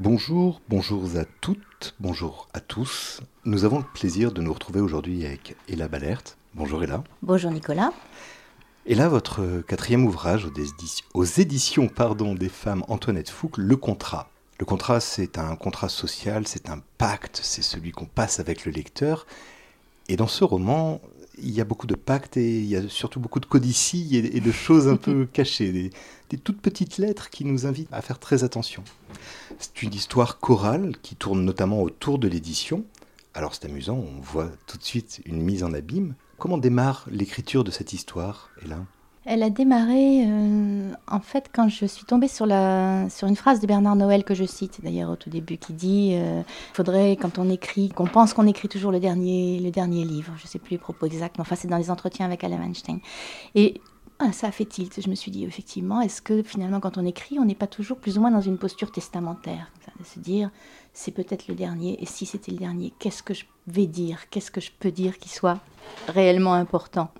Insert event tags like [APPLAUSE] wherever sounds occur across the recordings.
Bonjour, bonjour à toutes, bonjour à tous. Nous avons le plaisir de nous retrouver aujourd'hui avec Ella Balert. Bonjour Ella. Bonjour Nicolas. Ella, votre quatrième ouvrage aux éditions, pardon, des femmes Antoinette Fouque, Le Contrat. Le contrat, c'est un contrat social, c'est un pacte, c'est celui qu'on passe avec le lecteur. Et dans ce roman, il y a beaucoup de pactes et il y a surtout beaucoup de codicilles et, de choses un peu [LAUGHS] cachées, des, toutes petites lettres qui nous invitent à faire très attention. C'est une histoire chorale qui tourne notamment autour de l'édition. Alors c'est amusant, on voit tout de suite une mise en abîme. Comment démarre l'écriture de cette histoire, Hélène? Elle a démarré, euh, en fait, quand je suis tombée sur, la, sur une phrase de Bernard Noël que je cite d'ailleurs au tout début, qui dit euh, faudrait, quand on écrit, qu'on pense qu'on écrit toujours le dernier, le dernier livre. Je sais plus les propos exacts, mais enfin, c'est dans les entretiens avec Alain Weinstein. Et ah, ça a fait tilt. Je me suis dit, effectivement, est-ce que finalement, quand on écrit, on n'est pas toujours plus ou moins dans une posture testamentaire? De se dire, c'est peut-être le dernier, et si c'était le dernier, qu'est-ce que je vais dire? Qu'est-ce que je peux dire qui soit réellement important?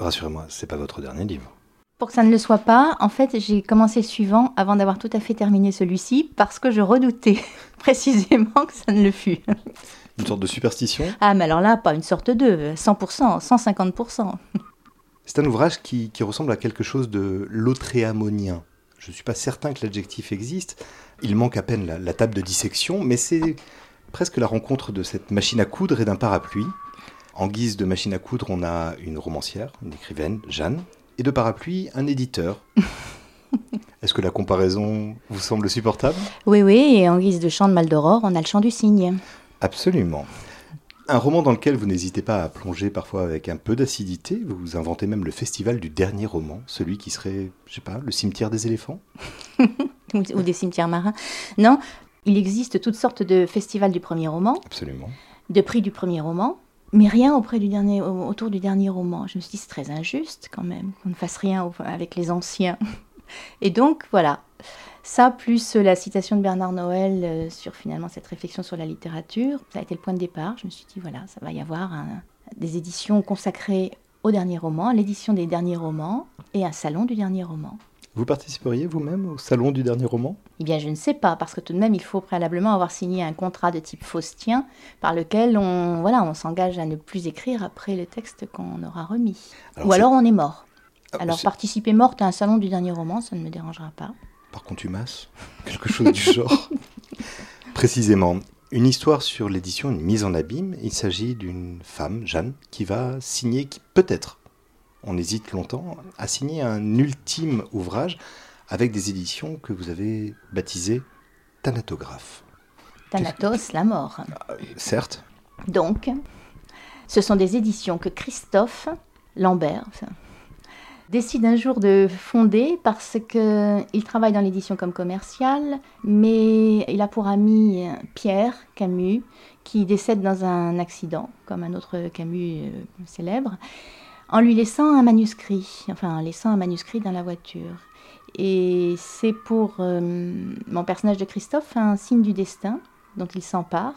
Rassurez-moi, c'est pas votre dernier livre. Pour que ça ne le soit pas, en fait, j'ai commencé le suivant avant d'avoir tout à fait terminé celui-ci parce que je redoutais [LAUGHS] précisément que ça ne le fût. Une sorte de superstition? Ah, mais alors là, pas une sorte de 100%, 150%. C'est un ouvrage qui, ressemble à quelque chose de lautréamonien. Je ne suis pas certain que l'adjectif existe. Il manque à peine la table de dissection, mais c'est presque la rencontre de cette machine à coudre et d'un parapluie. En guise de machine à coudre, on a une romancière, une écrivaine, Jeanne, et de parapluie, un éditeur. [LAUGHS] Est-ce que la comparaison vous semble supportable? Oui, oui, et en guise de chant de Maldoror, on a le chant du cygne. Absolument. Un roman dans lequel vous n'hésitez pas à plonger parfois avec un peu d'acidité. Vous inventez même le festival du dernier roman, celui qui serait, je sais pas, le cimetière des éléphants? [LAUGHS] Ou des cimetières marins. Non, il existe toutes sortes de festivals du premier roman. Absolument. De prix du premier roman mais rien auprès du dernier, autour du dernier roman. Je me suis dit, c'est très injuste quand même qu'on ne fasse rien avec les anciens. [LAUGHS] Et donc, voilà. Ça, plus la citation de Bernard Noël euh, sur finalement cette réflexion sur la littérature, ça a été le point de départ. Je me suis dit, voilà, ça va y avoir des éditions consacrées au dernier roman, l'édition des derniers romans et un salon du dernier roman. Vous participeriez vous-même au salon du dernier roman? Eh bien, je ne sais pas, parce que tout de même, il faut préalablement avoir signé un contrat de type faustien par lequel on, voilà, on s'engage à ne plus écrire après le texte qu'on aura remis. Ou alors on est mort. Ah, alors, participer morte à un salon du dernier roman, ça ne me dérangera pas. Par contumace [LAUGHS] Quelque chose du genre [LAUGHS] Précisément. Une histoire sur l'édition, une mise en abîme. Il s'agit d'une femme, Jeanne, qui va signer, qui peut-être on hésite longtemps, à signer un ultime ouvrage avec des éditions que vous avez baptisées Thanatographe. Thanatos, la mort. Euh, certes. Donc, ce sont des éditions que Christophe Lambert décide un jour de fonder parce qu'il travaille dans l'édition comme commercial, mais il a pour ami Pierre Camus qui décède dans un accident, comme un autre Camus euh, célèbre en lui laissant un manuscrit, enfin en laissant un manuscrit dans la voiture. Et c'est pour euh, mon personnage de Christophe un signe du destin dont il s'empare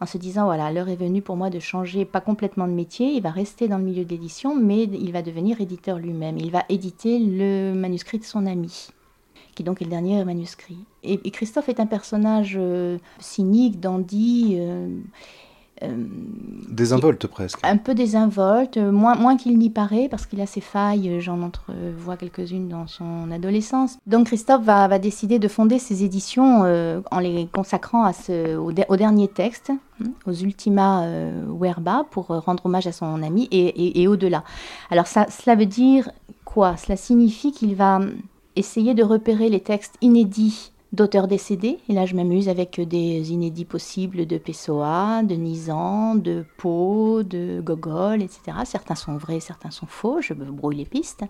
en se disant voilà, l'heure est venue pour moi de changer, pas complètement de métier, il va rester dans le milieu d'édition, mais il va devenir éditeur lui-même. Il va éditer le manuscrit de son ami, qui donc est le dernier manuscrit. Et, Christophe est un personnage euh, cynique, dandy. Euh, désinvolte presque. Un peu désinvolte, moins, moins qu'il n'y paraît, parce qu'il a ses failles, j'en entrevois quelques-unes dans son adolescence. Donc Christophe va, va décider de fonder ses éditions euh, en les consacrant à ce, au, dernier texte, hein, aux Ultima euh, Verba, pour rendre hommage à son ami et, et, au-delà. Alors ça, cela veut dire quoi? Cela signifie qu'il va essayer de repérer les textes inédits d'auteurs décédés. Et là, je m'amuse avec des inédits possibles de Pessoa, de Nizan, de Poe, de Gogol, etc. Certains sont vrais, certains sont faux. Je brouille les pistes.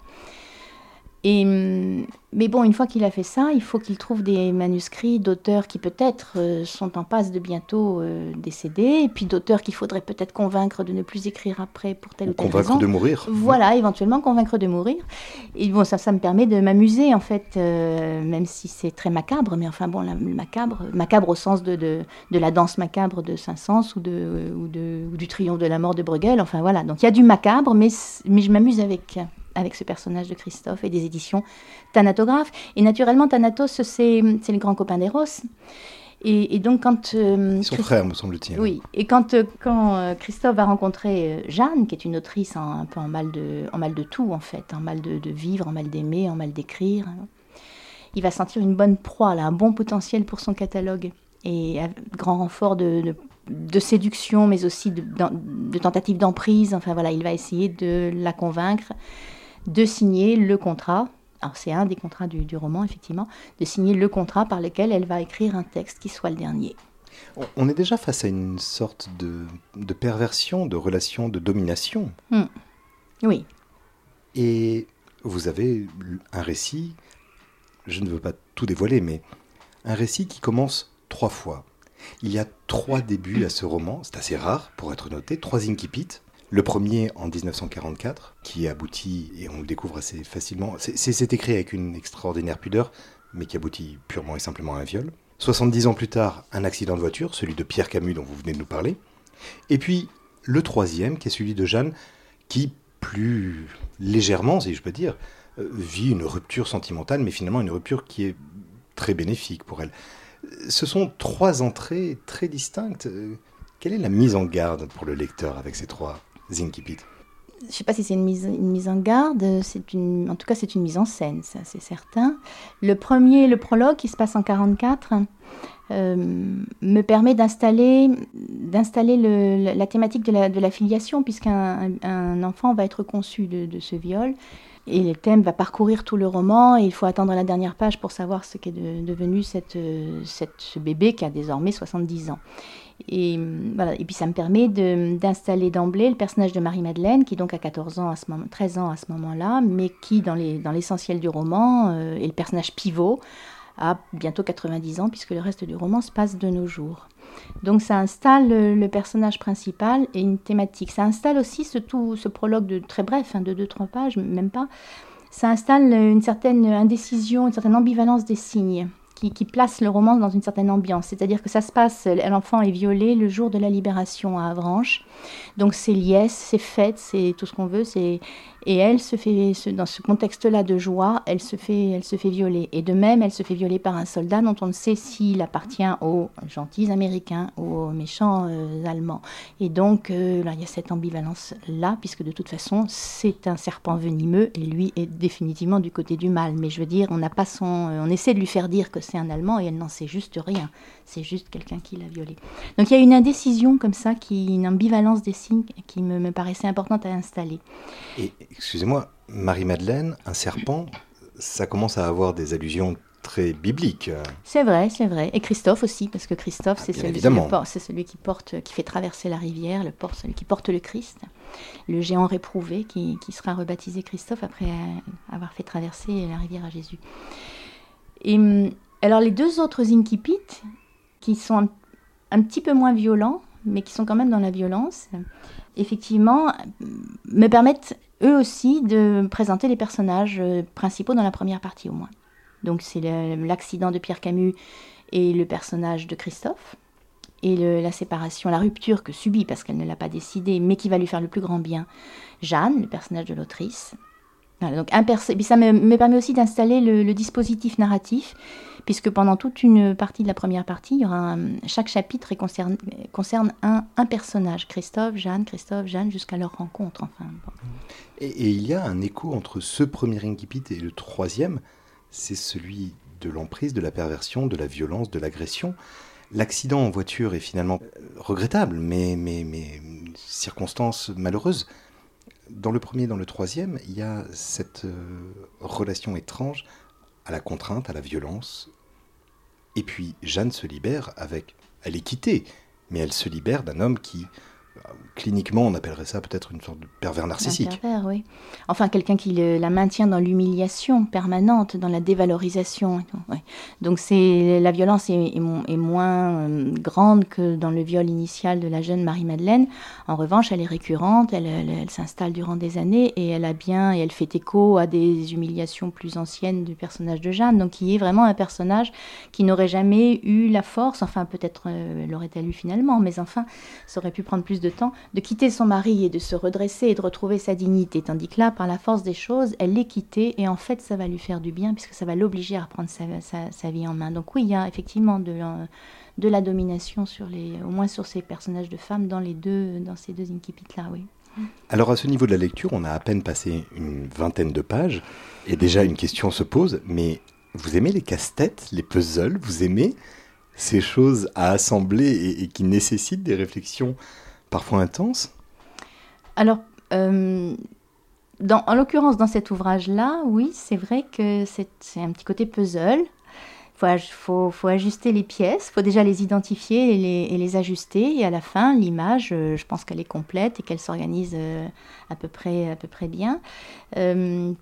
Hum, mais bon, une fois qu'il a fait ça, il faut qu'il trouve des manuscrits d'auteurs qui peut-être euh, sont en passe de bientôt euh, décéder, et puis d'auteurs qu'il faudrait peut-être convaincre de ne plus écrire après pour telle ou, telle convaincre de mourir. Voilà, éventuellement convaincre de mourir. Et bon, ça, ça me permet de m'amuser en fait, euh, même si c'est très macabre, mais enfin bon, la, macabre, macabre au sens de, de, de, la danse macabre de Saint-Saëns ou, de, ou, ou du triomphe de la mort de Bruegel. Enfin voilà, donc il y a du macabre, mais, mais je m'amuse avec avec ce personnage de Christophe et des éditions Thanatographe. Et naturellement, Thanatos, c'est le grand copain d'Eros. Et, donc quand... Euh, Son frère, me semble-t-il. Oui, et quand, euh, quand euh, Christophe va rencontrer Jeanne, qui est une autrice un peu en mal, de, en mal de tout, en fait, en mal de, vivre, en mal d'aimer, en mal d'écrire, il va sentir une bonne proie, là, un bon potentiel pour son catalogue. Et un grand renfort de, de, séduction, mais aussi de, de tentative d'emprise. Enfin voilà, il va essayer de la convaincre de signer le contrat alors c'est un des contrats du, roman, effectivement, de signer le contrat par lequel elle va écrire un texte qui soit le dernier. On est déjà face à une sorte de, perversion, de relation de domination. Hmm. Oui. Et vous avez un récit, je ne veux pas tout dévoiler, mais un récit qui commence trois fois. Il y a trois débuts à ce roman, c'est assez rare pour être noté, trois incipits. Le premier en 1944, qui aboutit, et on le découvre assez facilement, c'est écrit avec une extraordinaire pudeur, mais qui aboutit purement et simplement à un viol. 70 ans plus tard, un accident de voiture, celui de Pierre Camus dont vous venez de nous parler. Et puis le troisième, qui est celui de Jeanne, qui, plus légèrement, si je peux dire, euh, vit une rupture sentimentale, mais finalement une rupture qui est très bénéfique pour elle. Ce sont trois entrées très distinctes. Euh, quelle est la mise en garde pour le lecteur avec ces trois Zinkipit je ne sais pas si c'est une mise, en garde, une, en tout cas c'est une mise en scène, ça c'est certain. Le premier, le prologue qui se passe en 44, euh, me permet d'installer, la thématique de la, filiation, puisqu'un un enfant va être conçu de, ce viol. Et le thème va parcourir tout le roman, et il faut attendre la dernière page pour savoir ce qu'est devenu ce bébé qui a désormais 70 ans. Et, voilà. et puis ça me permet d'installer d'emblée le personnage de Marie-Madeleine, qui donc a 14 ans à ce moment, 13 ans à ce moment-là, mais qui dans l'essentiel du roman euh, est le personnage pivot, à bientôt 90 ans, puisque le reste du roman se passe de nos jours. Donc ça installe le, personnage principal et une thématique. Ça installe aussi ce, tout, ce prologue de très bref, hein, de 2-3 pages, même pas. Ça installe une certaine indécision, une certaine ambivalence des signes qui, place le roman dans une certaine ambiance. C'est-à-dire que ça se passe, l'enfant est violé le jour de la libération à Avranches. Donc c'est liesse, c'est fête, c'est tout ce qu'on veut. C'est et elle se fait, dans ce contexte-là de joie, elle se, fait, elle se fait violer. Et de même, elle se fait violer par un soldat dont on ne sait s'il appartient aux gentils Américains ou aux méchants euh, Allemands. Et donc, euh, là, il y a cette ambivalence-là, puisque de toute façon, c'est un serpent venimeux et lui est définitivement du côté du mal. Mais je veux dire, on n'a pas son, euh, on essaie de lui faire dire que c'est un Allemand et elle n'en sait juste rien. C'est juste quelqu'un qui l'a violé. Donc il y a une indécision comme ça, qui, une ambivalence des signes qui me, me paraissait importante à installer. Et excusez-moi, Marie-Madeleine, un serpent, ça commence à avoir des allusions très bibliques. C'est vrai, c'est vrai. Et Christophe aussi, parce que Christophe, ah, c'est celui, celui, qui porte, qui fait traverser la rivière, le porte, celui qui porte le Christ, le géant réprouvé qui, sera rebaptisé Christophe après avoir fait traverser la rivière à Jésus. Et hum, alors les deux autres incipits, qui sont un petit peu moins violents, mais qui sont quand même dans la violence, effectivement, me permettent eux aussi de présenter les personnages euh, principaux dans la première partie au moins. Donc c'est l'accident de Pierre Camus et le personnage de Christophe, et la séparation, la rupture que subit parce qu'elle ne l'a pas décidé, mais qui va lui faire le plus grand bien, Jeanne, le personnage de l'autrice. Donc un ça me, permet aussi d'installer le, dispositif narratif puisque pendant toute une partie de la première partie, chaque chapitre concerne, un, personnage, Christophe, Jeanne, Christophe, Jeanne, jusqu'à leur rencontre. Enfin, et, il y a un écho entre ce premier incipit et le troisième, c'est celui de l'emprise, de la perversion, de la violence, de l'agression. L'accident en voiture est finalement regrettable, mais, mais, mais circonstance malheureuse. Dans le premier dans le troisième, il y a cette euh, relation étrange à la contrainte, à la violence. Et puis Jeanne se libère avec... Elle est quittée, mais elle se libère d'un homme qui cliniquement, on appellerait ça peut-être une sorte de pervers narcissique. Pervers, oui. Enfin, quelqu'un qui la maintient dans l'humiliation permanente, dans la dévalorisation. Donc, c'est la violence est, moins euh, grande que dans le viol initial de la jeune Marie-Madeleine. En revanche, elle est récurrente, elle, s'installe durant des années et elle a bien et elle fait écho à des humiliations plus anciennes du personnage de Jeanne. Donc, qui est vraiment un personnage qui n'aurait jamais eu la force. Enfin, peut-être euh, l'aurait-elle eu finalement, mais enfin, ça aurait pu prendre plus de de temps, de quitter son mari et de se redresser et de retrouver sa dignité. Tandis que là, par la force des choses, elle l'est quittée et en fait, ça va lui faire du bien puisque ça va l'obliger à reprendre sa, vie en main. Donc oui, il y a effectivement de, de la domination sur les, au moins sur ces personnages de femmes dans les deux, dans ces deux incipits-là, oui. Alors à ce niveau de la lecture, on a à peine passé une vingtaine de pages et déjà une question se pose, mais vous aimez les casse-têtes, les puzzles, vous aimez ces choses à assembler et, qui nécessitent des réflexions intenses Alors, euh, en l'occurrence, dans cet ouvrage-là, oui, c'est vrai que c'est un petit côté puzzle il faut, ajuster les pièces, faut déjà les identifier et les, ajuster. Et à la fin, l'image, euh, je pense qu'elle est complète et qu'elle s'organise euh, à, peu près, à peu près bien.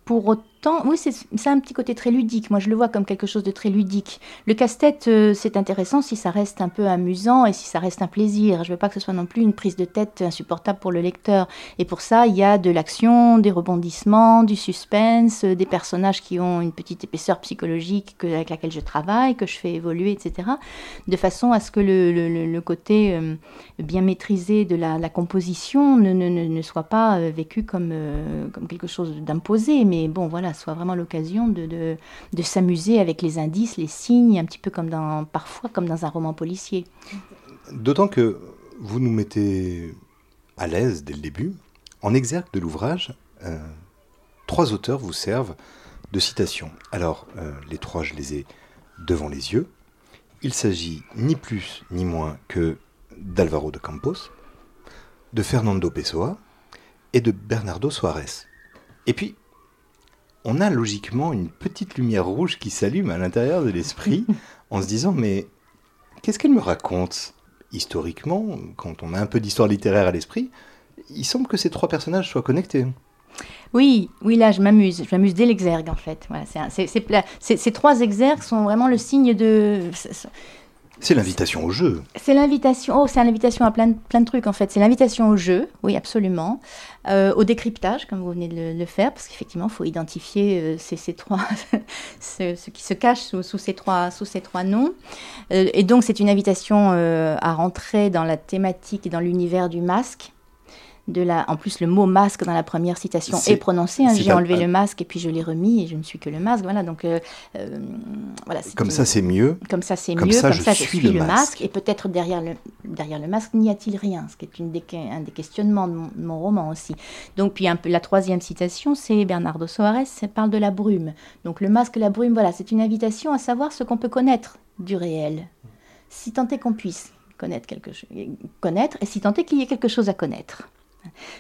Pour autant, oui, c'est un petit côté très ludique. Moi, je le vois comme quelque chose de très ludique. Le casse-tête, euh, c'est intéressant si ça reste un peu amusant et si ça reste un plaisir. Je veux pas que ce soit non plus une prise de tête insupportable pour le lecteur. Et pour ça, il y a de l'action, des rebondissements, du suspense, euh, des personnages qui ont une petite épaisseur psychologique avec laquelle je travaille, que je fais évoluer, etc. De façon à ce que le, côté euh, bien maîtrisé de la, composition ne, ne, soit pas vécu comme, comme quelque chose d'imposé. Mais bon, voilà soit vraiment l'occasion de, de, s'amuser avec les indices, les signes, un petit peu comme dans, parfois comme dans un roman policier. D'autant que vous nous mettez à l'aise dès le début. En exergue de l'ouvrage, euh, trois auteurs vous servent de citations. Alors, euh, les trois, je les ai devant les yeux. Il s'agit ni plus ni moins que d'Alvaro de Campos, de Fernando Pessoa et de Bernardo Soares. Et puis, on a logiquement une petite lumière rouge qui s'allume à l'intérieur de l'esprit [LAUGHS] en se disant mais qu'est-ce qu'elle me raconte? Historiquement, quand on a un peu d'histoire littéraire à l'esprit, il semble que ces trois personnages soient connectés. Oui, oui, là, je m'amuse. Je m'amuse dès l'exergue, en fait. Voilà, ces trois exergues sont vraiment le signe de. C'est l'invitation au jeu. C'est l'invitation. Oh, c'est l'invitation à plein de, plein de trucs en fait. C'est l'invitation au jeu, oui, absolument. Euh, au décryptage, comme vous venez de le, faire, parce qu'effectivement, il faut identifier euh, ces, ces, trois, [LAUGHS] ce, qui se cache sous, sous, ces trois, sous ces trois noms. Euh, et donc, c'est une invitation à rentrer dans la thématique et dans l'univers du masque la. En plus, le mot masque dans la première citation est, prononcé. Hein. J'ai enlevé le masque et puis je l'ai remis et je ne suis que le masque. Voilà, donc euh, euh, voilà. Comme ça, c'est mieux. Comme ça, c'est mieux. comme ça, je, suis le, masque. Et peut-être derrière le derrière le masque, n'y a-t-il rien Ce qui est une des, un des questionnements de mon, roman aussi. Donc puis un peu la troisième citation, c'est Bernardo Soares. Parle de la brume. Donc le masque, la brume, voilà, c'est une invitation à savoir ce qu'on peut connaître du réel, si tant est qu'on puisse connaître quelque chose, connaître, et si tant est qu'il y ait quelque chose à connaître.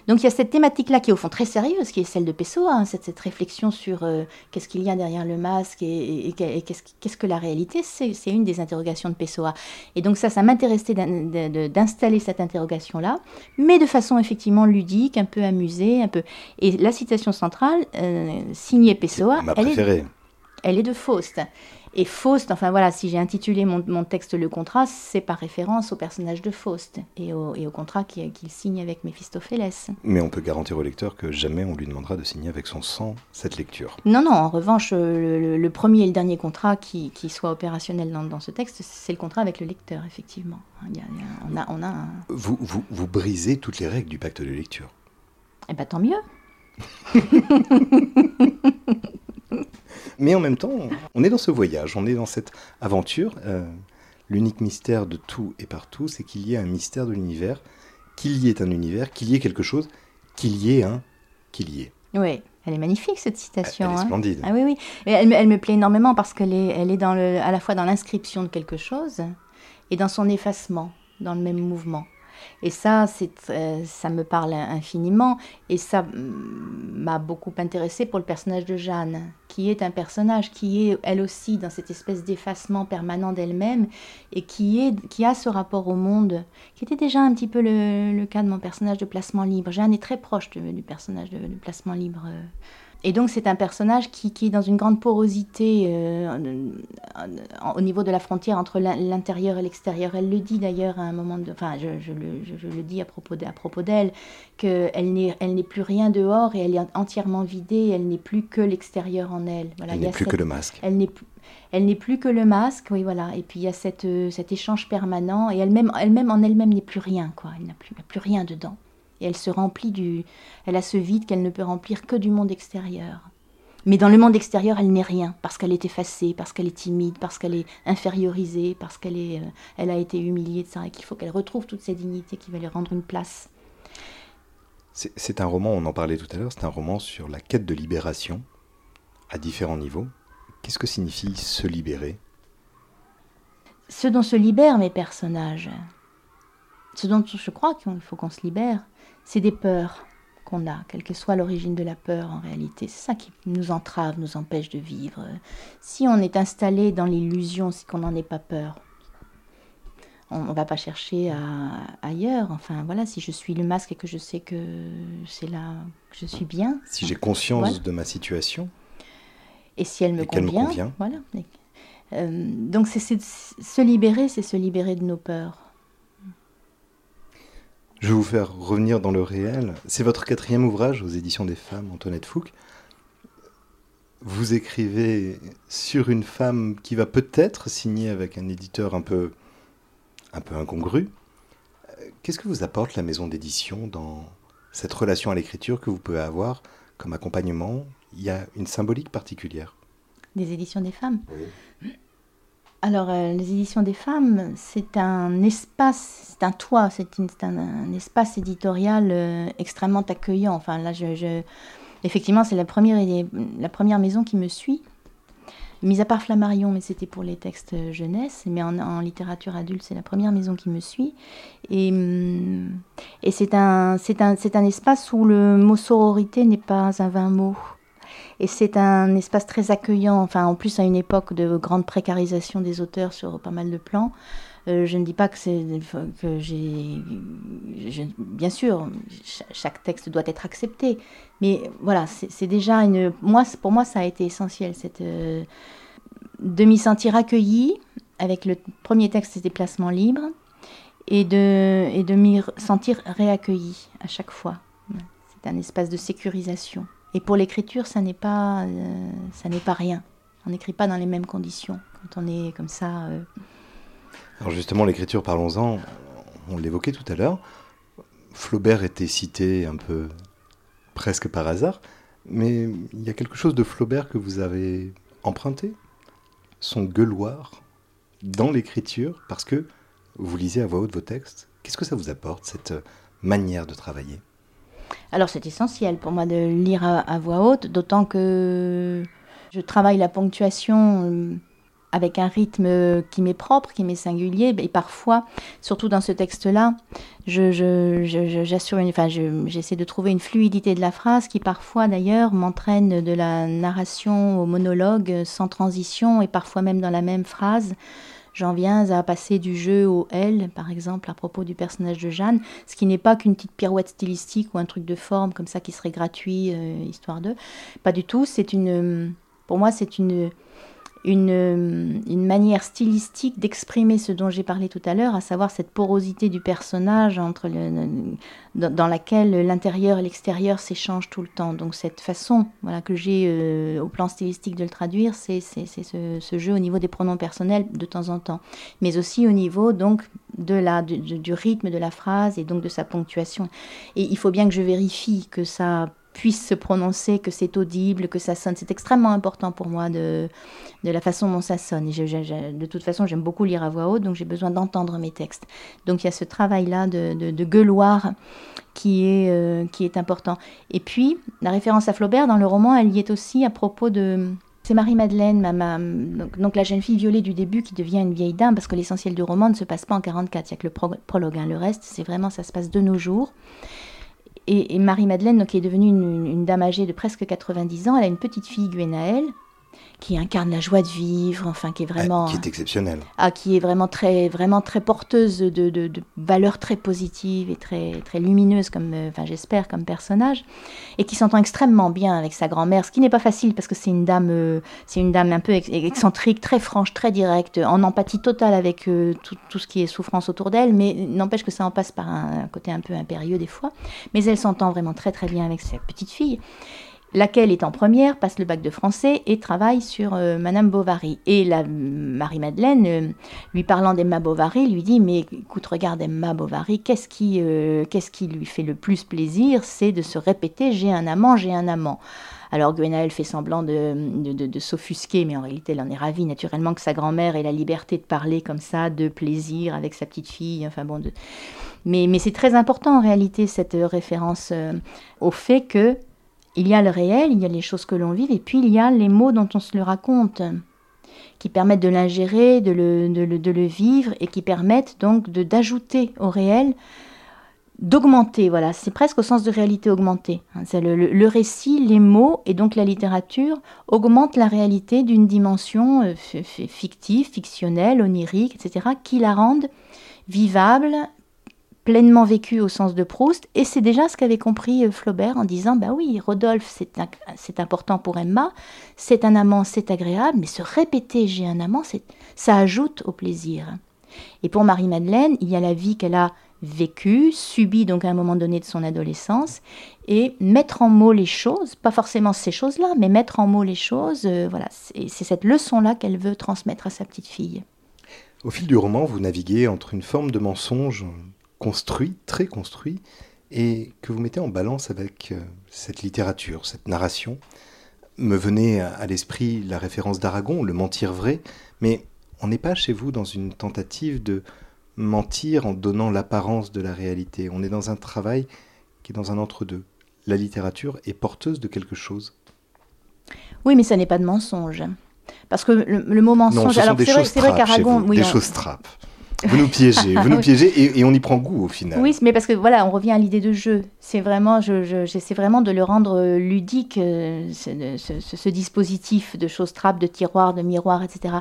Donc il y a cette thématique-là qui est au fond très sérieuse, qui est celle de Pessoa, hein, cette, réflexion sur euh, qu'est-ce qu'il y a derrière le masque et, qu'est-ce que la réalité, c'est une des interrogations de Pessoa. Et donc ça, ça m'intéressait d'installer cette interrogation-là, mais de façon effectivement ludique, un peu amusée, un peu... Et la citation centrale, euh, signée Pessoa, elle est, elle est de Faust. Et Faust, enfin voilà, si j'ai intitulé mon, texte Le contrat, c'est par référence au personnage de Faust et au, et au contrat qu'il signe avec Méphistophélès. Mais on peut garantir au lecteur que jamais on lui demandera de signer avec son sang cette lecture. Non, non, en revanche, le, premier et le dernier contrat qui, qui soit opérationnel dans, dans ce texte, c'est le contrat avec le lecteur, effectivement. on a, on a vous, vous, vous brisez toutes les règles du pacte de lecture. Eh bien, tant mieux. [LAUGHS] Mais en même temps, on est dans ce voyage, on est dans cette aventure. Euh, l'unique mystère de tout et partout, c'est qu'il y ait un mystère de l'univers, qu'il y ait un univers, qu'il y ait quelque chose, qu'il y ait un, qu'il y ait. Oui. Elle est magnifique cette citation. Elle est hein. splendide. Ah oui, oui. elle, elle, me plaît énormément parce qu'elle est, elle est dans le, à la fois dans l'inscription de quelque chose et dans son effacement, dans le même mouvement. Et ça, euh, ça me parle infiniment. Et ça m'a beaucoup intéressé pour le personnage de Jeanne, qui est un personnage qui est elle aussi dans cette espèce d'effacement permanent d'elle-même et qui, est, qui a ce rapport au monde, qui était déjà un petit peu le, cas de mon personnage de placement libre. Jeanne est très proche du personnage de, de placement libre. Euh, et donc c'est un personnage qui, qui, est dans une grande porosité euh, au niveau de la frontière entre l'intérieur et l'extérieur. Elle le dit d'ailleurs à un moment, de, enfin je, je, le, je, le, dis à propos d'elle, propos qu'elle n'est elle n'est plus rien dehors et elle est entièrement vidée, elle n'est plus que l'extérieur en elle. Voilà, elle n'est plus que le masque. Elle n'est Elle n'est plus que le masque, oui, voilà. Et puis il y a cette, euh, cet échange permanent, et elle-même, elle-même en elle-même n'est plus rien, quoi. Elle n'a plus, plus rien dedans. Et elle se remplit du. Elle a ce vide qu'elle ne peut remplir que du monde extérieur. Mais dans le monde extérieur, elle n'est rien, parce qu'elle est effacée, parce qu'elle est timide, parce qu'elle est infériorisée, parce qu'elle est, euh, elle a été humiliée, ça, et qu'il faut qu'elle retrouve toute sa dignité qui va lui rendre une place. C'est un roman, on en parlait tout à l'heure, c'est un roman sur la quête de libération à différents niveaux. Qu'est-ce que signifie se libérer? Ce dont se libèrent mes personnages, ce dont je crois qu'il faut qu'on se libère, c'est des peurs qu'on a, quelle que soit l'origine de la peur en réalité. C'est ça qui nous entrave, nous empêche de vivre. Si on est installé dans l'illusion, c'est qu'on n'en ait pas peur. On ne va pas chercher ailleurs. Enfin voilà, si je suis le masque et que je sais que c'est là que je suis bien. Si j'ai conscience de ma situation. Et si elle me, convient, Voilà. Euh, donc c'est se libérer, c'est se libérer de nos peurs. Je vais vous faire revenir dans le réel. C'est votre quatrième ouvrage aux éditions des femmes, Antoinette Fouque. Vous écrivez sur une femme qui va peut-être signer avec un éditeur un peu, un peu incongru. Qu'est-ce que vous apporte la maison d'édition dans cette relation à l'écriture que vous pouvez avoir comme accompagnement? Il y a une symbolique particulière. Des éditions des femmes? Oui. Alors, euh, les éditions des femmes, c'est un espace, c'est un toit, c'est un, espace éditorial euh, extrêmement accueillant. Enfin, là, effectivement, c'est la première, maison qui me suit. Mis à part Flammarion, mais c'était pour les textes jeunesse, mais en, littérature adulte, c'est la première maison qui me suit. Et, hum, c'est un, un, un espace où le mot sororité n'est pas un vain mot. Et c'est un espace très accueillant, enfin en plus à une époque de grande précarisation des auteurs sur pas mal de plans. Euh, je ne dis pas que c'est que j'ai bien sûr chaque texte doit être accepté, mais voilà c'est déjà une moi pour moi ça a été essentiel cette euh, de m'y sentir accueilli avec le premier texte des placements libres et de et de m'y sentir réaccueilli à chaque fois. C'est un espace de sécurisation. Et pour l'écriture, ça n'est pas, euh, ça n'est pas rien. On n'écrit pas dans les mêmes conditions quand on est comme ça. Euh. Alors justement, l'écriture, parlons-en. On l'évoquait tout à l'heure. Flaubert était cité un peu presque par hasard, mais il y a quelque chose de Flaubert que vous avez emprunté, son gueuloir, dans l'écriture, parce que vous lisez à voix haute vos textes. Qu'est-ce que ça vous apporte, cette manière de travailler? Alors c'est essentiel pour moi de lire à, voix haute, d'autant que je travaille la ponctuation euh, avec un rythme qui m'est propre, qui m'est singulier, et parfois, surtout dans ce texte-là, j'assure, enfin, j'essaie de trouver une fluidité de la phrase qui parfois d'ailleurs m'entraîne de la narration au monologue sans transition et parfois même dans la même phrase. J'en viens à passer du jeu au elle, par exemple, à propos du personnage de Jeanne, ce qui n'est pas qu'une petite pirouette stylistique ou un truc de forme comme ça qui serait gratuit, euh, histoire de. Pas du tout, c'est une. Pour moi, c'est une une, une, manière stylistique d'exprimer ce dont j'ai parlé tout à l'heure, à savoir cette porosité du personnage entre dans, laquelle l'intérieur et l'extérieur s'échangent tout le temps. Donc cette façon voilà, que j'ai euh, au plan stylistique de le traduire, c'est ce, ce, jeu au niveau des pronoms personnels de temps en temps, mais aussi au niveau donc de la, du rythme de la phrase et donc de sa ponctuation. Et il faut bien que je vérifie que ça puisse se prononcer, que c'est audible, que ça sonne. C'est extrêmement important pour moi de, de la façon dont ça sonne. De toute façon, j'aime beaucoup lire à voix haute, donc j'ai besoin d'entendre mes textes. Donc il y a ce travail-là de, de, gueuloir qui est, euh, qui est important. Et puis, la référence à Flaubert dans le roman, elle y est aussi à propos de... C'est Marie-Madeleine, ma, donc, la jeune fille violée du début qui devient une vieille dame, parce que l'essentiel du roman ne se passe pas en 44, il n'y a que le prologue. Hein. Le reste, c'est vraiment, ça se passe de nos jours. Et, Marie-Madeleine, qui est devenue une, dame âgée de presque 90 ans, elle a une petite fille, Gwenaëlle, qui incarne la joie de vivre, enfin qui est vraiment qui est exceptionnelle, ah, qui est vraiment très vraiment très porteuse de, de, valeurs très positives et très très lumineuses comme euh, enfin j'espère comme personnage et qui s'entend extrêmement bien avec sa grand-mère, ce qui n'est pas facile parce que c'est une dame euh, c'est une dame un peu excentrique, très franche, très directe, en empathie totale avec euh, tout, tout, ce qui est souffrance autour d'elle, mais n'empêche que ça en passe par un côté un peu impérieux des fois, mais elle s'entend vraiment très très bien avec sa petite fille. Laquelle est en première, passe le bac de français et travaille sur euh, Madame Bovary. Et la Marie-Madeleine, euh, lui parlant d'Emma Bovary, lui dit Mais écoute, regarde Emma Bovary, qu'est-ce qui, euh, qu'est-ce qui lui fait le plus plaisir? C'est de se répéter J'ai un amant, j'ai un amant. Alors Gwenaël fait semblant de, de, s'offusquer, mais en réalité, elle en est ravie naturellement que sa grand-mère ait la liberté de parler comme ça, de plaisir avec sa petite fille. Enfin bon, mais, mais c'est très important en réalité cette référence au fait que il y a le réel, il y a les choses que l'on vit, et puis il y a les mots dont on se le raconte, qui permettent de l'ingérer, de le, de, vivre, et qui permettent donc d'ajouter au réel, d'augmenter, voilà, c'est presque au sens de réalité augmentée. Hein. Le, le, récit, les mots, et donc la littérature, augmentent la réalité d'une dimension euh, fictive, fictionnelle, onirique, etc., qui la rendent vivable, pleinement vécu au sens de Proust, et c'est déjà ce qu'avait compris euh, Flaubert en disant bah oui, Rodolphe, c'est important pour Emma, c'est un amant, c'est agréable, mais se répéter j'ai un amant, ça ajoute au plaisir. Et pour Marie-Madeleine, il y a la vie qu'elle a vécue, subie donc à un moment donné de son adolescence, et mettre en mots les choses, pas forcément ces choses-là, mais mettre en mots les choses, euh, voilà, c'est cette leçon-là qu'elle veut transmettre à sa petite fille. Au fil du roman, vous naviguez entre une forme de mensonge construit, très construit, et que vous mettez en balance avec euh, cette littérature, cette narration. Me venait à l'esprit la référence d'Aragon, le mentir vrai, mais on n'est pas chez vous dans une tentative de mentir en donnant l'apparence de la réalité. On est dans un travail qui est dans un entre-deux. La littérature est porteuse de quelque chose. Oui, mais ça n'est pas de mensonge. Parce que le, mot mensonge. alors c'est vrai, qu'Aragon. des choses trappes. Vous nous piégez, vous nous [LAUGHS] piégez et, on y prend goût au final. Oui, mais parce que voilà, on revient à l'idée de jeu. C'est vraiment, j'essaie vraiment de le rendre euh, ludique, euh, ce, dispositif de choses trappes, de tiroirs, de miroirs, etc.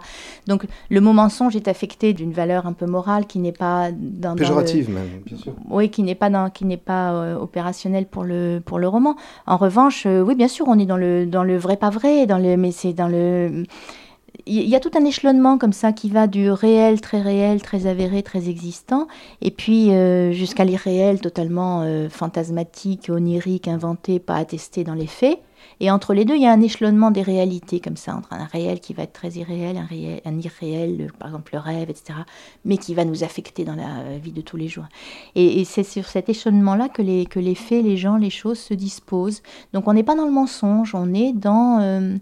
Donc le mot mensonge est affecté d'une valeur un peu morale qui n'est pas dans péjorative même, bien sûr. Oui, qui n'est pas dans, qui n'est pas euh, opérationnel pour le pour le roman. En revanche, oui, bien sûr, on est dans le dans le vrai pas vrai, dans le mais c'est dans le il y a tout un échelonnement comme ça qui va du réel, très réel, très avéré, très existant, et puis euh, jusqu'à l'irréel totalement euh, fantasmatique, onirique, inventé, pas attesté dans les faits. Et entre les deux, il y a un échelonnement des réalités comme ça, entre un réel qui va être très irréel, un, réel, irréel, par exemple le rêve, etc., mais qui va nous affecter dans la vie de tous les jours. Et, c'est sur cet échelonnement-là que les, que les faits, les gens, les choses se disposent. Donc on n'est pas dans le mensonge, on est dans... Euh,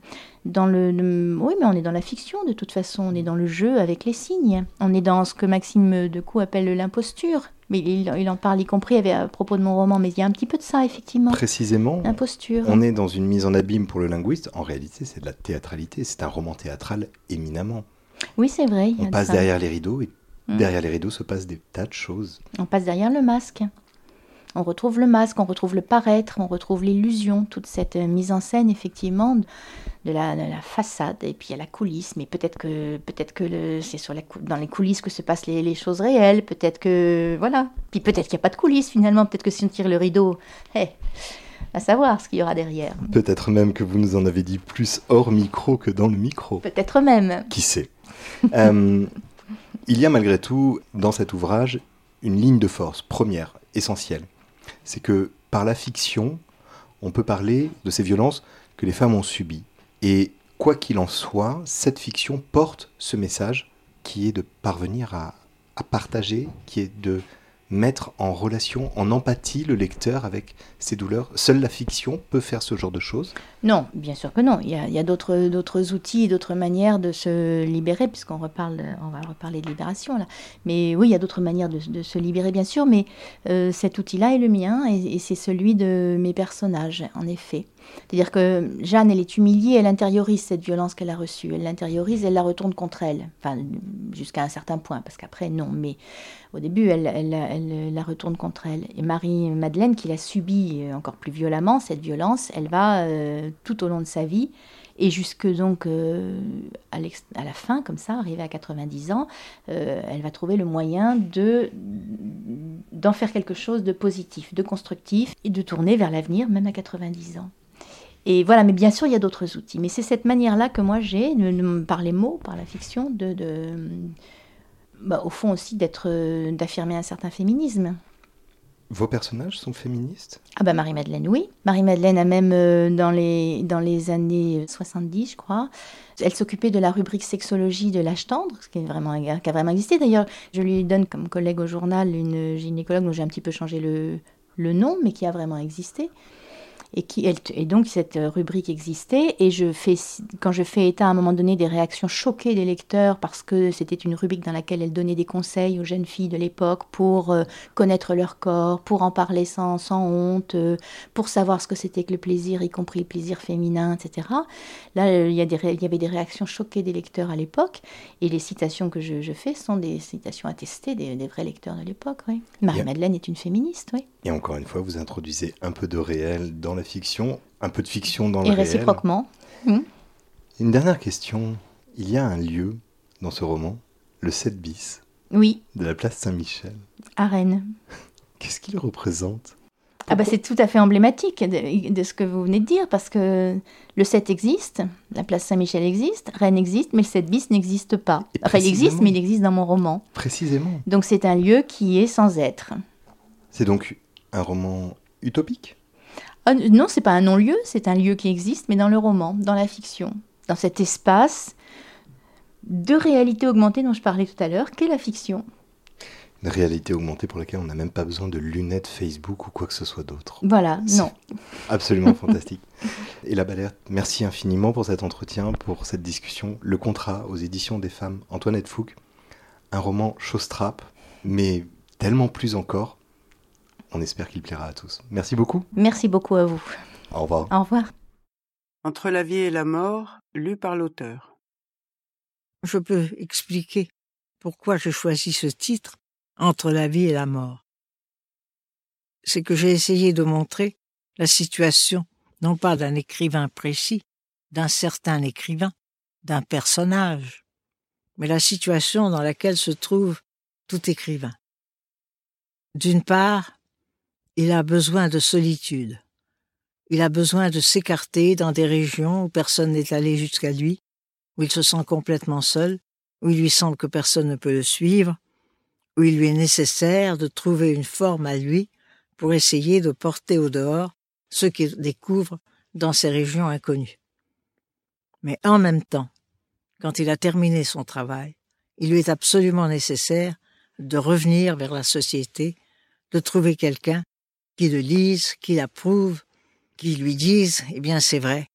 dans le, oui, mais on est dans la fiction de toute façon, on est dans le jeu avec les signes, on est dans ce que Maxime Decou appelle l'imposture. Mais il, en parle y compris à propos de mon roman, mais il y a un petit peu de ça effectivement. Précisément. L'imposture. On est dans une mise en abîme pour le linguiste. En réalité, c'est de la théâtralité, c'est un roman théâtral éminemment. Oui, c'est vrai. On passe derrière les rideaux et mm. derrière les rideaux se passent des tas de choses. On passe derrière le masque. On retrouve le masque, on retrouve le paraître, on retrouve l'illusion, toute cette euh, mise en scène effectivement de la, façade et puis il y a la coulisse. Mais peut-être que peut-être que c'est sur la, dans les coulisses que se passent les, choses réelles. Peut-être que voilà. Puis peut-être qu'il n'y a pas de coulisses finalement. Peut-être que si on tire le rideau, hey, à savoir ce qu'il y aura derrière. Peut-être même que vous nous en avez dit plus hors micro que dans le micro. Peut-être même. Qui sait. [LAUGHS] Euh, il y a malgré tout dans cet ouvrage une ligne de force première, essentielle c'est que par la fiction, on peut parler de ces violences que les femmes ont subies. Et quoi qu'il en soit, cette fiction porte ce message qui est de parvenir à, partager, qui est de mettre en relation, en empathie le lecteur avec ses douleurs Seule la fiction peut faire ce genre de choses Non, bien sûr que non. Il y a, d'autres outils, d'autres manières de se libérer, puisqu'on on va reparler de libération là. Mais oui, il y a d'autres manières de, se libérer, bien sûr, mais euh, cet outil-là est le mien et c'est celui de mes personnages, en effet. C'est-à-dire que Jeanne, elle est humiliée, elle intériorise cette violence qu'elle a reçue. Elle l'intériorise, elle la retourne contre elle. Enfin, jusqu'à un certain point, parce qu'après, non. Mais au début, elle, la retourne contre elle. Et Marie-Madeleine, qui l'a subie euh, encore plus violemment, cette violence, elle va euh, tout au long de sa vie, et jusque donc euh, à, la fin, comme ça, arrivée à 90 ans, elle va trouver le moyen de d'en faire quelque chose de positif, de constructif, et de tourner vers l'avenir, même à 90 ans. Et voilà, mais bien sûr, il y a d'autres outils. Mais c'est cette manière-là que moi j'ai, par les mots, par la fiction, de, bah, au fond aussi d'être, d'affirmer un certain féminisme. Vos personnages sont féministes? Ah bah Marie-Madeleine, oui. Marie-Madeleine a même, euh, dans, les, dans les années 70, je crois, elle s'occupait de la rubrique sexologie de l'âge tendre, ce qui, est vraiment, qui a vraiment existé. D'ailleurs, je lui donne comme collègue au journal une gynécologue dont j'ai un petit peu changé le, le nom, mais qui a vraiment existé et, qui, et donc cette rubrique existait. Et je fais, quand je fais état à un moment donné des réactions choquées des lecteurs, parce que c'était une rubrique dans laquelle elle donnait des conseils aux jeunes filles de l'époque pour euh, connaître leur corps, pour en parler sans, sans honte, euh, pour savoir ce que c'était que le plaisir, y compris le plaisir féminin, etc. Là, euh, il y, a des, il y avait des réactions choquées des lecteurs à l'époque. Et les citations que je, je, fais sont des citations attestées des, des vrais lecteurs de l'époque. Oui. Marie-Madeleine est une féministe, oui. Et encore une fois, vous introduisez un peu de réel dans la fiction, un peu de fiction dans le réel. Et réciproquement. Mmh. Une dernière question. Il y a un lieu dans ce roman, le 7 bis. Oui. De la place Saint-Michel. À Rennes. [LAUGHS] Qu'est-ce qu'il représente? Ah bah c'est tout à fait emblématique de, de, ce que vous venez de dire, parce que le 7 existe, la place Saint-Michel existe, Rennes existe, mais le 7 bis n'existe pas. Enfin, il existe, mais il existe dans mon roman. Précisément. Donc c'est un lieu qui est sans être. C'est donc un roman utopique? Ah, Non, c'est pas un non-lieu, c'est un lieu qui existe, mais dans le roman, dans la fiction, dans cet espace de réalité augmentée dont je parlais tout à l'heure, qu'est la fiction? Une réalité augmentée pour laquelle on n'a même pas besoin de lunettes Facebook ou quoi que ce soit d'autre. Voilà, non. Absolument [LAUGHS] fantastique. Et la Balerte, merci infiniment pour cet entretien, pour cette discussion. Le contrat aux éditions des femmes, Antoinette Fouque, un roman chausse-trappe, mais tellement plus encore. On espère qu'il plaira à tous. Merci beaucoup. Merci beaucoup à vous. Au revoir. Au revoir. Entre la vie et la mort, lu par l'auteur. Je peux expliquer pourquoi j'ai choisi ce titre entre la vie et la mort. C'est que j'ai essayé de montrer la situation non pas d'un écrivain précis, d'un certain écrivain, d'un personnage, mais la situation dans laquelle se trouve tout écrivain. D'une part, il a besoin de solitude. Il a besoin de s'écarter dans des régions où personne n'est allé jusqu'à lui, où il se sent complètement seul, où il lui semble que personne ne peut le suivre, où il lui est nécessaire de trouver une forme à lui pour essayer de porter au dehors ce qu'il découvre dans ces régions inconnues. Mais en même temps, quand il a terminé son travail, il lui est absolument nécessaire de revenir vers la société, de trouver quelqu'un qui le lise, qui l'approuve, qui lui dise Eh bien, c'est vrai,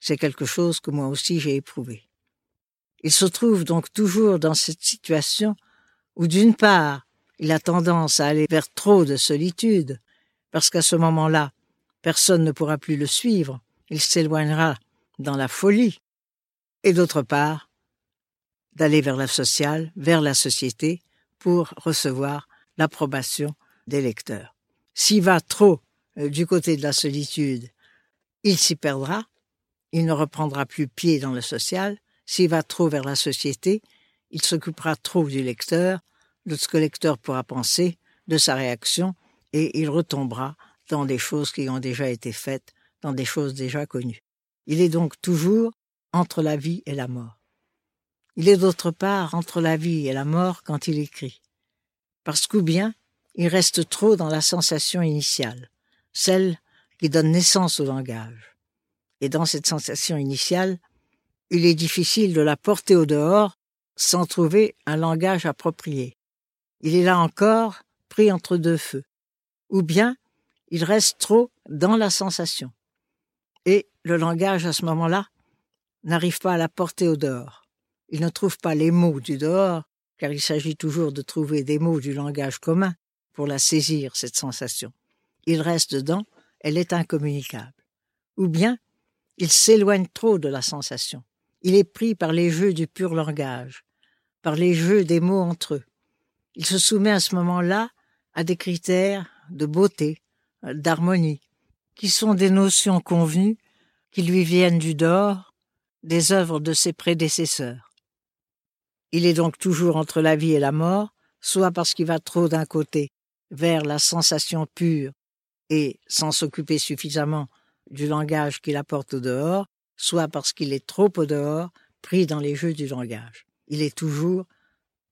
c'est quelque chose que moi aussi j'ai éprouvé. Il se trouve donc toujours dans cette situation où d'une part, il a tendance à aller vers trop de solitude, parce qu'à ce moment-là, personne ne pourra plus le suivre, il s'éloignera dans la folie, et d'autre part, d'aller vers la sociale, vers la société, pour recevoir l'approbation des lecteurs. S'il va trop euh, du côté de la solitude, il s'y perdra, il ne reprendra plus pied dans le social, s'il va trop vers la société, il s'occupera trop du lecteur, de ce que le lecteur pourra penser, de sa réaction, et il retombera dans des choses qui ont déjà été faites, dans des choses déjà connues. Il est donc toujours entre la vie et la mort. Il est d'autre part entre la vie et la mort quand il écrit. Parce qu'ou bien, il reste trop dans la sensation initiale, celle qui donne naissance au langage. Et dans cette sensation initiale, il est difficile de la porter au dehors sans trouver un langage approprié. Il est là encore pris entre deux feux. Ou bien il reste trop dans la sensation. Et le langage à ce moment-là n'arrive pas à la porter au dehors. Il ne trouve pas les mots du dehors, car il s'agit toujours de trouver des mots du langage commun pour la saisir, cette sensation. Il reste dedans, elle est incommunicable. Ou bien il s'éloigne trop de la sensation. Il est pris par les jeux du pur langage, par les jeux des mots entre eux. Il se soumet à ce moment-là à des critères de beauté, d'harmonie, qui sont des notions convenues qui lui viennent du dehors, des œuvres de ses prédécesseurs. Il est donc toujours entre la vie et la mort, soit parce qu'il va trop d'un côté vers la sensation pure et sans s'occuper suffisamment du langage qu'il apporte au dehors, soit parce qu'il est trop au dehors, pris dans les jeux du langage. Il est toujours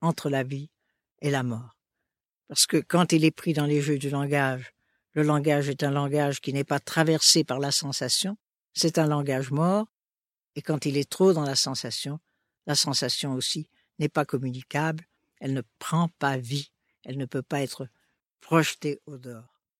entre la vie et la mort. Parce que quand il est pris dans les jeux du langage, le langage est un langage qui n'est pas traversé par la sensation, c'est un langage mort, et quand il est trop dans la sensation, la sensation aussi n'est pas communicable, elle ne prend pas vie, elle ne peut pas être projetée au dehors.